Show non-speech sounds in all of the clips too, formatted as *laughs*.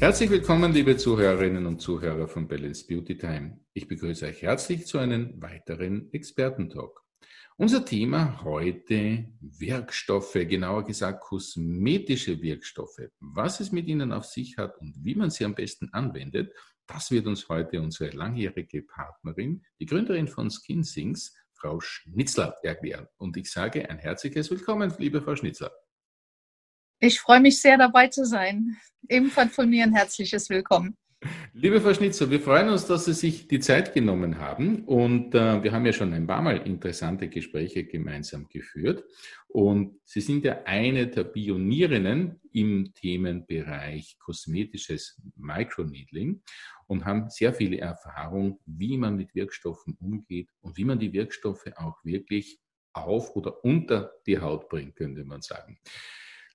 Herzlich willkommen, liebe Zuhörerinnen und Zuhörer von Balance Beauty Time. Ich begrüße euch herzlich zu einem weiteren Expertentalk. Unser Thema heute Wirkstoffe, genauer gesagt kosmetische Wirkstoffe. Was es mit ihnen auf sich hat und wie man sie am besten anwendet, das wird uns heute unsere langjährige Partnerin, die Gründerin von SkinSings, Frau Schnitzler, erklären. Und ich sage ein herzliches Willkommen, liebe Frau Schnitzler. Ich freue mich sehr, dabei zu sein. Ebenfalls von mir ein herzliches Willkommen. Liebe Frau Schnitzer, wir freuen uns, dass Sie sich die Zeit genommen haben und äh, wir haben ja schon ein paar Mal interessante Gespräche gemeinsam geführt und Sie sind ja eine der Pionierinnen im Themenbereich kosmetisches Microneedling und haben sehr viele Erfahrung, wie man mit Wirkstoffen umgeht und wie man die Wirkstoffe auch wirklich auf oder unter die Haut bringt, könnte man sagen.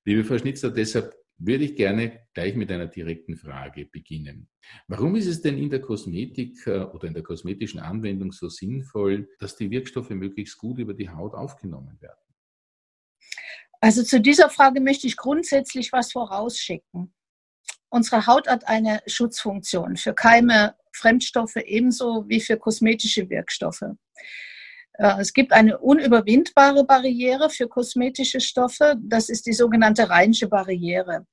Liebe Frau Schnitzer, deshalb würde ich gerne gleich mit einer direkten Frage beginnen. Warum ist es denn in der Kosmetik äh, oder in der kosmetischen Anwendung so sinnvoll, dass die Wirkstoffe möglichst gut über die Haut aufgenommen werden? Also zu dieser Frage möchte ich grundsätzlich was vorausschicken. Unsere Haut hat eine Schutzfunktion für Keime, Fremdstoffe ebenso wie für kosmetische Wirkstoffe. Äh, es gibt eine unüberwindbare Barriere für kosmetische Stoffe. Das ist die sogenannte Rheinische Barriere.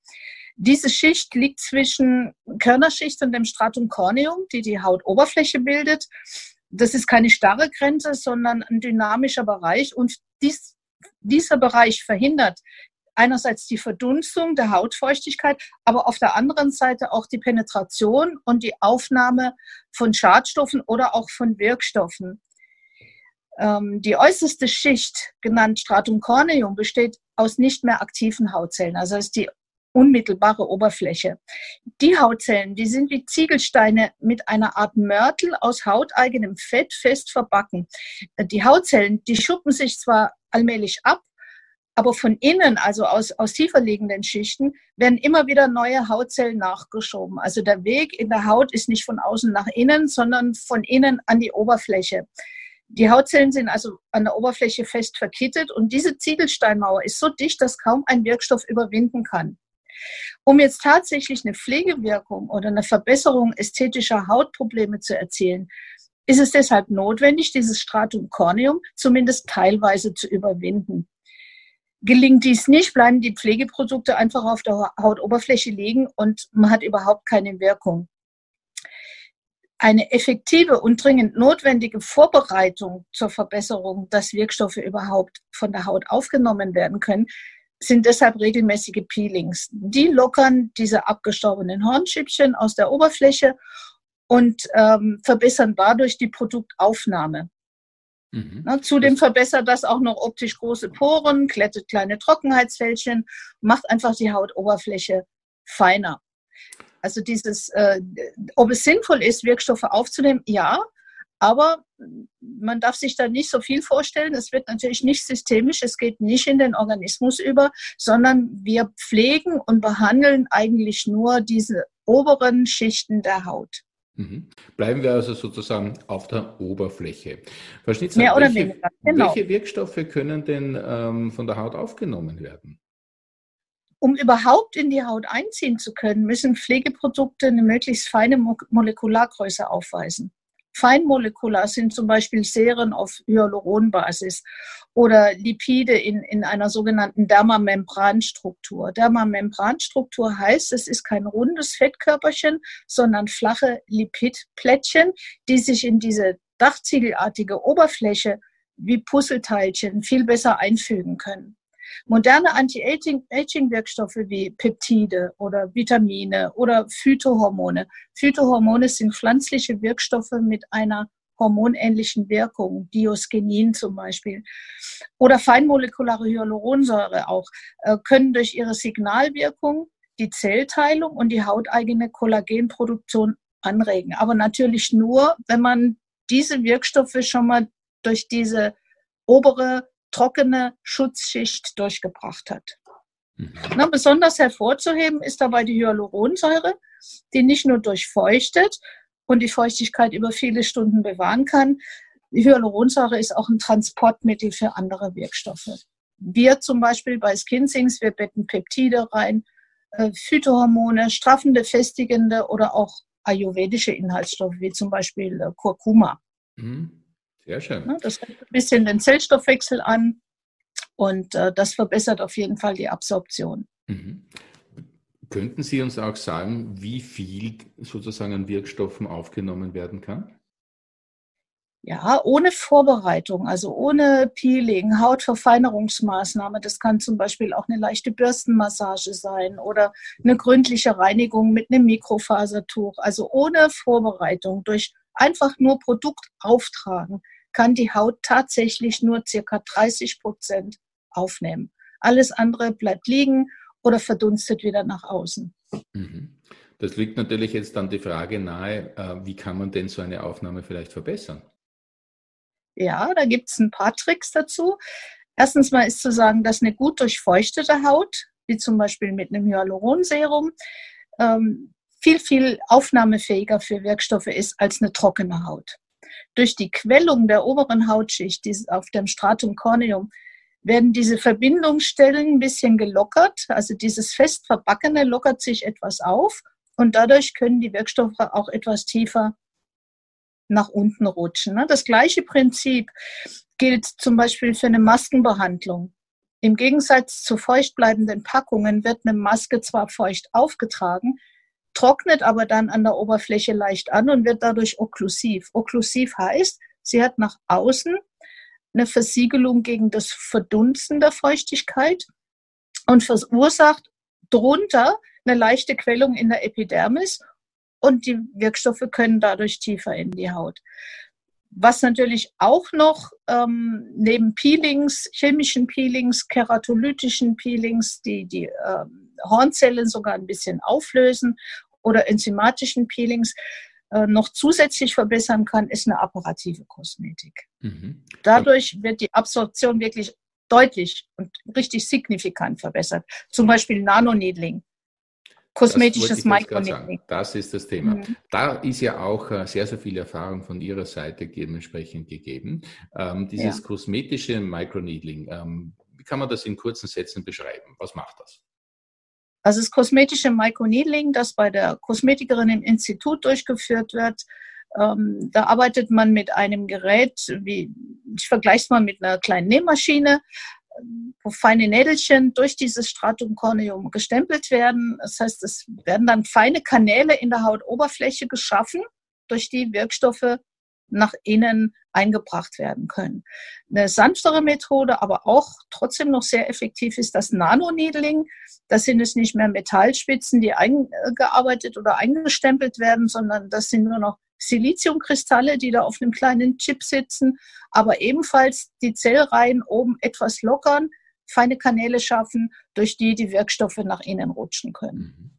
Diese Schicht liegt zwischen Körnerschicht und dem Stratum corneum, die die Hautoberfläche bildet. Das ist keine starre Grenze, sondern ein dynamischer Bereich. Und dies, dieser Bereich verhindert einerseits die Verdunstung der Hautfeuchtigkeit, aber auf der anderen Seite auch die Penetration und die Aufnahme von Schadstoffen oder auch von Wirkstoffen. Ähm, die äußerste Schicht, genannt Stratum corneum, besteht aus nicht mehr aktiven Hautzellen, also ist die unmittelbare Oberfläche. Die Hautzellen, die sind wie Ziegelsteine mit einer Art Mörtel aus hauteigenem Fett fest verbacken. Die Hautzellen, die schuppen sich zwar allmählich ab, aber von innen, also aus, aus tiefer liegenden Schichten, werden immer wieder neue Hautzellen nachgeschoben. Also der Weg in der Haut ist nicht von außen nach innen, sondern von innen an die Oberfläche. Die Hautzellen sind also an der Oberfläche fest verkittet und diese Ziegelsteinmauer ist so dicht, dass kaum ein Wirkstoff überwinden kann. Um jetzt tatsächlich eine Pflegewirkung oder eine Verbesserung ästhetischer Hautprobleme zu erzielen, ist es deshalb notwendig, dieses Stratum corneum zumindest teilweise zu überwinden. Gelingt dies nicht, bleiben die Pflegeprodukte einfach auf der Hautoberfläche liegen und man hat überhaupt keine Wirkung eine effektive und dringend notwendige Vorbereitung zur Verbesserung, dass Wirkstoffe überhaupt von der Haut aufgenommen werden können, sind deshalb regelmäßige Peelings. Die lockern diese abgestorbenen Hornschüppchen aus der Oberfläche und ähm, verbessern dadurch die Produktaufnahme. Mhm. Na, zudem verbessert das auch noch optisch große Poren, klettet kleine Trockenheitsfältchen, macht einfach die Hautoberfläche feiner. Also dieses, äh, ob es sinnvoll ist, Wirkstoffe aufzunehmen, ja, aber man darf sich da nicht so viel vorstellen. Es wird natürlich nicht systemisch, es geht nicht in den Organismus über, sondern wir pflegen und behandeln eigentlich nur diese oberen Schichten der Haut. Mhm. Bleiben wir also sozusagen auf der Oberfläche. Frau Schnitzer, Mehr oder welche, weniger, genau. welche Wirkstoffe können denn ähm, von der Haut aufgenommen werden? Um überhaupt in die Haut einziehen zu können, müssen Pflegeprodukte eine möglichst feine Molekulargröße aufweisen. Feinmolekular sind zum Beispiel Serien auf Hyaluronbasis oder Lipide in, in einer sogenannten Dermamembranstruktur. Dermamembranstruktur heißt, es ist kein rundes Fettkörperchen, sondern flache Lipidplättchen, die sich in diese dachziegelartige Oberfläche wie Puzzleteilchen viel besser einfügen können. Moderne Anti-Aging-Wirkstoffe wie Peptide oder Vitamine oder Phytohormone. Phytohormone sind pflanzliche Wirkstoffe mit einer hormonähnlichen Wirkung, Diosgenin zum Beispiel, oder feinmolekulare Hyaluronsäure auch, äh, können durch ihre Signalwirkung die Zellteilung und die hauteigene Kollagenproduktion anregen. Aber natürlich nur, wenn man diese Wirkstoffe schon mal durch diese obere trockene Schutzschicht durchgebracht hat. Mhm. Na, besonders hervorzuheben ist dabei die Hyaluronsäure, die nicht nur durchfeuchtet und die Feuchtigkeit über viele Stunden bewahren kann, Die Hyaluronsäure ist auch ein Transportmittel für andere Wirkstoffe. Wir zum Beispiel bei Skinsings, wir betten Peptide rein, äh, Phytohormone, straffende, festigende oder auch ayurvedische Inhaltsstoffe, wie zum Beispiel äh, Kurkuma. Mhm. Sehr schön. Ne, das regt ein bisschen den Zellstoffwechsel an und äh, das verbessert auf jeden Fall die Absorption. Mhm. Könnten Sie uns auch sagen, wie viel sozusagen an Wirkstoffen aufgenommen werden kann? Ja, ohne Vorbereitung, also ohne Peeling, Hautverfeinerungsmaßnahme. Das kann zum Beispiel auch eine leichte Bürstenmassage sein oder eine gründliche Reinigung mit einem Mikrofasertuch. Also ohne Vorbereitung, durch einfach nur Produkt auftragen, kann die Haut tatsächlich nur circa 30 Prozent aufnehmen. Alles andere bleibt liegen oder verdunstet wieder nach außen. Mhm. Das liegt natürlich jetzt dann die Frage nahe, äh, wie kann man denn so eine Aufnahme vielleicht verbessern? Ja, da gibt es ein paar Tricks dazu. Erstens mal ist zu sagen, dass eine gut durchfeuchtete Haut, wie zum Beispiel mit einem Hyaluronserum, ähm, viel, viel aufnahmefähiger für Wirkstoffe ist als eine trockene Haut. Durch die Quellung der oberen Hautschicht auf dem Stratum corneum werden diese Verbindungsstellen ein bisschen gelockert. Also dieses fest verbackene lockert sich etwas auf und dadurch können die Wirkstoffe auch etwas tiefer nach unten rutschen. Ne? Das gleiche Prinzip gilt zum Beispiel für eine Maskenbehandlung. Im Gegensatz zu feuchtbleibenden Packungen wird eine Maske zwar feucht aufgetragen, trocknet aber dann an der Oberfläche leicht an und wird dadurch okklusiv. Okklusiv heißt, sie hat nach außen eine Versiegelung gegen das Verdunsten der Feuchtigkeit und verursacht drunter eine leichte Quellung in der Epidermis und die Wirkstoffe können dadurch tiefer in die Haut. Was natürlich auch noch ähm, neben Peelings, chemischen Peelings, keratolytischen Peelings, die die äh, Hornzellen sogar ein bisschen auflösen oder enzymatischen Peelings, äh, noch zusätzlich verbessern kann, ist eine apparative Kosmetik. Mhm. Dadurch wird die Absorption wirklich deutlich und richtig signifikant verbessert. Zum Beispiel Nanoneedling. Kosmetisches Microneedling. Das ist das Thema. Mhm. Da ist ja auch äh, sehr, sehr viel Erfahrung von Ihrer Seite dementsprechend gegeben. Ähm, dieses ja. kosmetische Microneedling, ähm, wie kann man das in kurzen Sätzen beschreiben? Was macht das? Also das kosmetische Microneedling, das bei der Kosmetikerin im Institut durchgeführt wird, ähm, da arbeitet man mit einem Gerät, wie ich vergleiche es mal mit einer kleinen Nähmaschine, wo feine Nädelchen durch dieses Stratum corneum gestempelt werden. Das heißt, es werden dann feine Kanäle in der Hautoberfläche geschaffen, durch die Wirkstoffe nach innen eingebracht werden können. Eine sanftere Methode, aber auch trotzdem noch sehr effektiv ist das Nanoneedling. Das sind es nicht mehr Metallspitzen, die eingearbeitet oder eingestempelt werden, sondern das sind nur noch Siliziumkristalle, die da auf einem kleinen Chip sitzen, aber ebenfalls die Zellreihen oben etwas lockern, feine Kanäle schaffen, durch die die Wirkstoffe nach innen rutschen können. Mhm.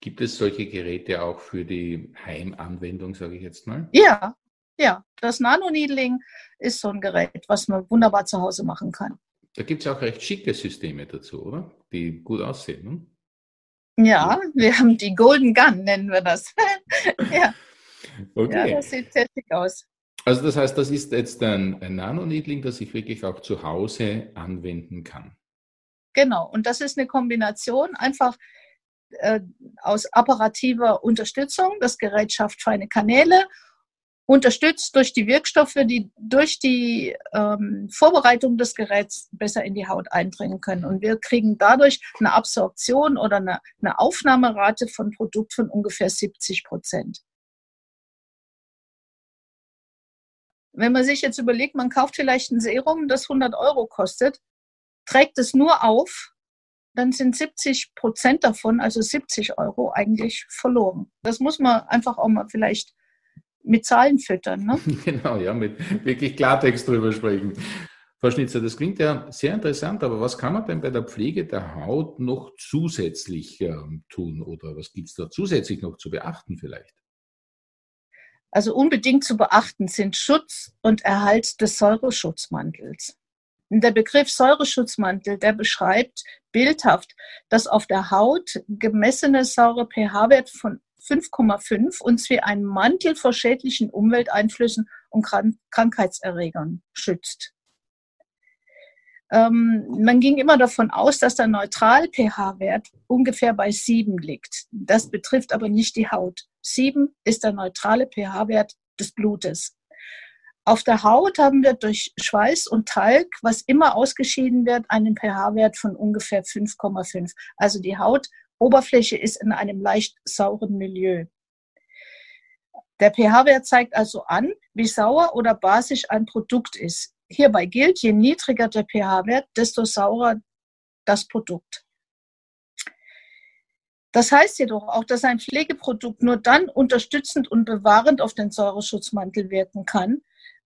Gibt es solche Geräte auch für die Heimanwendung, sage ich jetzt mal? Ja, ja, das Nanoneedling ist so ein Gerät, was man wunderbar zu Hause machen kann. Da gibt es auch recht schicke Systeme dazu, oder? Die gut aussehen. Ne? Ja, wir haben die Golden Gun, nennen wir das. *laughs* ja. Okay. ja, das sieht sehr schick aus. Also das heißt, das ist jetzt ein, ein Nanoneedling, das ich wirklich auch zu Hause anwenden kann. Genau, und das ist eine Kombination einfach äh, aus apparativer Unterstützung. Das Gerät schafft feine Kanäle unterstützt durch die Wirkstoffe, die durch die ähm, Vorbereitung des Geräts besser in die Haut eindringen können. Und wir kriegen dadurch eine Absorption oder eine, eine Aufnahmerate von Produkt von ungefähr 70 Prozent. Wenn man sich jetzt überlegt, man kauft vielleicht ein Serum, das 100 Euro kostet, trägt es nur auf, dann sind 70 Prozent davon, also 70 Euro, eigentlich verloren. Das muss man einfach auch mal vielleicht mit Zahlen füttern. Ne? *laughs* Genau, ja, mit wirklich Klartext drüber sprechen. Frau Schnitzer, das klingt ja sehr interessant, aber was kann man denn bei der Pflege der Haut noch zusätzlich äh, tun oder was gibt es da zusätzlich noch zu beachten vielleicht? Also unbedingt zu beachten sind Schutz und Erhalt des Säureschutzmantels. Der Begriff Säureschutzmantel, der beschreibt bildhaft, dass auf der Haut gemessene saure pH-Wert von 5,5 uns wie ein Mantel vor schädlichen Umwelteinflüssen und Krank Krankheitserregern schützt. Ähm, man ging immer davon aus, dass der Neutral-pH-Wert ungefähr bei 7 liegt. Das betrifft aber nicht die Haut. 7 ist der neutrale pH-Wert des Blutes. Auf der Haut haben wir durch Schweiß und Talg, was immer ausgeschieden wird, einen pH-Wert von ungefähr 5,5. Also die Hautoberfläche ist in einem leicht sauren Milieu. Der pH-Wert zeigt also an, wie sauer oder basisch ein Produkt ist. Hierbei gilt, je niedriger der pH-Wert, desto saurer das Produkt. Das heißt jedoch auch, dass ein Pflegeprodukt nur dann unterstützend und bewahrend auf den Säureschutzmantel wirken kann,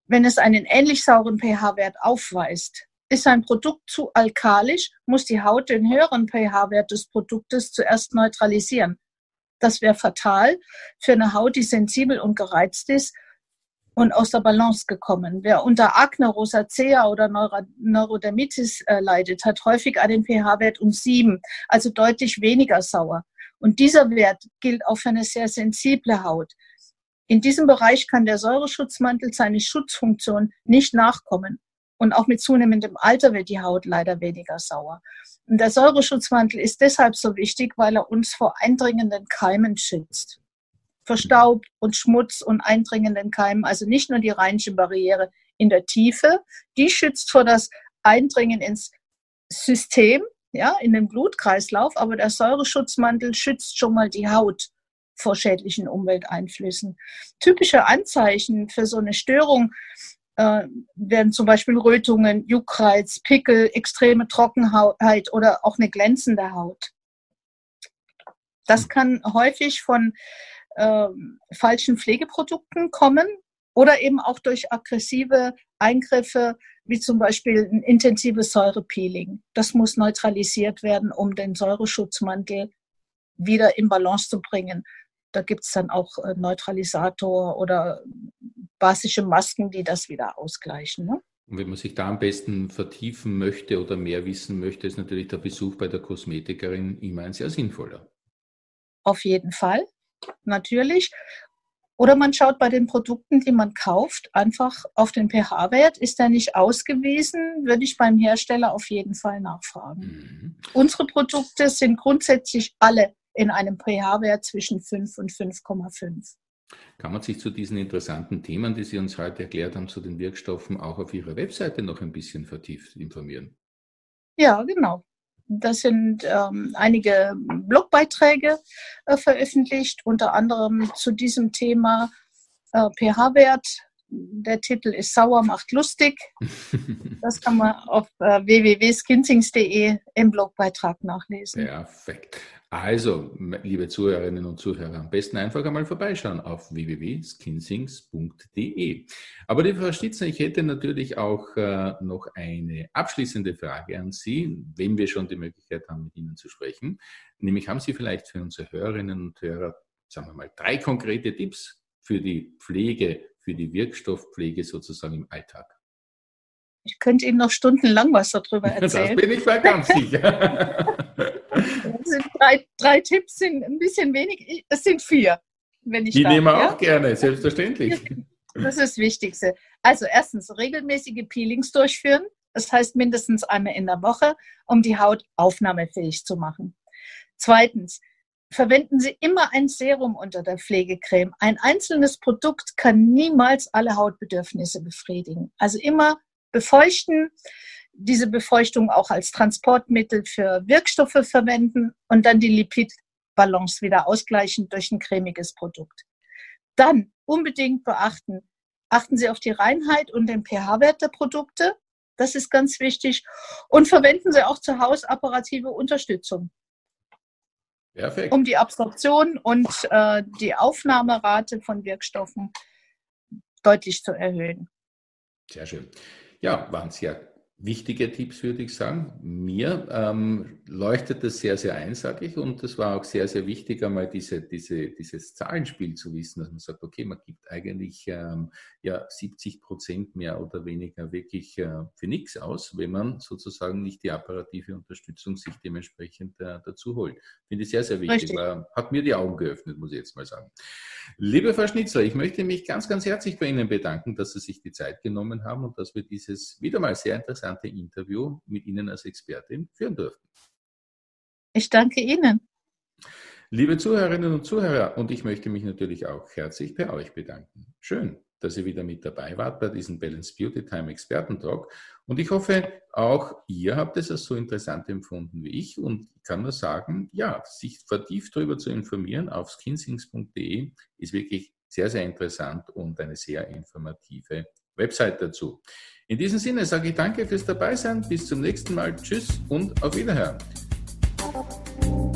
wenn es einen ähnlich sauren pH-Wert aufweist. Ist ein Produkt zu alkalisch, muss die Haut den höheren pH-Wert des Produktes zuerst neutralisieren. Das wäre fatal für eine Haut, die sensibel und gereizt ist und aus der Balance gekommen. Wer unter Akne, Rosacea oder Neurodermitis äh, leidet, hat häufig einen pH-Wert um sieben, also deutlich weniger sauer. Und dieser Wert gilt auch für eine sehr sensible Haut. In diesem Bereich kann der Säureschutzmantel seine Schutzfunktion nicht nachkommen. Und auch mit zunehmendem Alter wird die Haut leider weniger sauer. Und der Säureschutzmantel ist deshalb so wichtig, weil er uns vor eindringenden Keimen schützt vor und Schmutz und eindringenden Keimen. Also nicht nur die rheinische Barriere in der Tiefe, die schützt vor das Eindringen ins System, ja, in den Blutkreislauf, aber der Säureschutzmantel schützt schon mal die Haut vor schädlichen Umwelteinflüssen. Typische Anzeichen für so eine Störung äh, werden zum Beispiel Rötungen, Juckreiz, Pickel, extreme Trockenheit oder auch eine glänzende Haut. Das hm. kann häufig von äh, falschen Pflegeprodukten kommen oder eben auch durch aggressive Eingriffe, wie zum Beispiel ein intensives Säurepeeling. Das muss neutralisiert werden, um den Säureschutzmantel wieder in Balance zu bringen. Da gibt es dann auch äh, Neutralisator oder basische Masken, die das wieder ausgleichen. Ne? Und wenn man sich da am besten vertiefen möchte oder mehr wissen möchte, ist natürlich der Besuch bei der Kosmetikerin immer ein sehr sinnvoller. Auf jeden Fall natürlich. Oder man schaut bei den Produkten, die man kauft, einfach auf den pH-Wert. Ist der nicht ausgewiesen, würde ich beim Hersteller auf jeden Fall nachfragen. Mhm. Unsere Produkte sind grundsätzlich alle in einem pH-Wert zwischen 5 und 5,5. Kann man sich zu diesen interessanten Themen, die Sie uns heute erklärt haben, zu den Wirkstoffen auch auf Ihrer Webseite noch ein bisschen vertieft informieren? Ja, genau. Das sind ähm, einige Blogbeiträge äh, veröffentlicht, unter anderem zu diesem Thema äh, pH-Wert. Der Titel ist Sauer macht lustig. Das kann man auf äh, www.skinsings.de im Blogbeitrag nachlesen. Perfekt. Also, liebe Zuhörerinnen und Zuhörer, am besten einfach einmal vorbeischauen auf www.skinsings.de. Aber die Frau Stitzner, ich hätte natürlich auch äh, noch eine abschließende Frage an Sie, wenn wir schon die Möglichkeit haben, mit Ihnen zu sprechen. Nämlich haben Sie vielleicht für unsere Hörerinnen und Hörer, sagen wir mal, drei konkrete Tipps für die Pflege, für die Wirkstoffpflege sozusagen im Alltag? Ich könnte Ihnen noch stundenlang was darüber *laughs* erzählen. Das bin ich mal ganz sicher. drei, drei Tipps sind ein bisschen wenig. Es sind vier, wenn ich Die darf, nehmen wir ja? auch gerne, selbstverständlich. *laughs* Das ist das Wichtigste. Also erstens regelmäßige Peelings durchführen. Das heißt mindestens einmal in der Woche, um die Haut aufnahmefähig zu machen. Zweitens, verwenden Sie immer ein Serum unter der Pflegecreme. Ein einzelnes Produkt kann niemals alle Hautbedürfnisse befriedigen. Also immer befeuchten, diese Befeuchtung auch als Transportmittel für Wirkstoffe verwenden und dann die Lipidbalance wieder ausgleichen durch ein cremiges Produkt. Dann unbedingt beachten, achten Sie auf die Reinheit und den pH-Wert der Produkte. Das ist ganz wichtig. Und verwenden Sie auch zu Hause apparative Unterstützung. Perfekt. Um die Absorption und äh, die Aufnahmerate von Wirkstoffen deutlich zu erhöhen. Sehr schön. Ja, waren sehr wichtige Tipps, würde ich sagen. Mir ähm, leuchtet das sehr, sehr ein, sage ich. Und es war auch sehr, sehr wichtig, einmal diese, diese, dieses Zahlenspiel zu wissen, dass man sagt, okay, man gibt eigentlich ähm, ja 70 Prozent mehr oder weniger wirklich äh, für nichts aus, wenn man sozusagen nicht die apparative Unterstützung sich dementsprechend äh, dazu holt. Finde ich sehr, sehr wichtig. War, hat mir die Augen geöffnet, muss ich jetzt mal sagen. Liebe Frau Schnitzler, ich möchte mich ganz, ganz herzlich bei Ihnen bedanken, dass Sie sich die Zeit genommen haben und dass wir dieses wieder mal sehr interessante Interview mit Ihnen als Expertin führen durften. Ich danke Ihnen. Liebe Zuhörerinnen und Zuhörer, und ich möchte mich natürlich auch herzlich bei euch bedanken. Schön, dass ihr wieder mit dabei wart bei diesem Balance Beauty Time Experten-Talk. Und ich hoffe, auch ihr habt es als so interessant empfunden wie ich und kann nur sagen, ja, sich vertieft darüber zu informieren auf skinsings.de ist wirklich sehr, sehr interessant und eine sehr informative Website dazu. In diesem Sinne sage ich danke fürs Dabeisein. Bis zum nächsten Mal. Tschüss und auf Wiederhören. thank you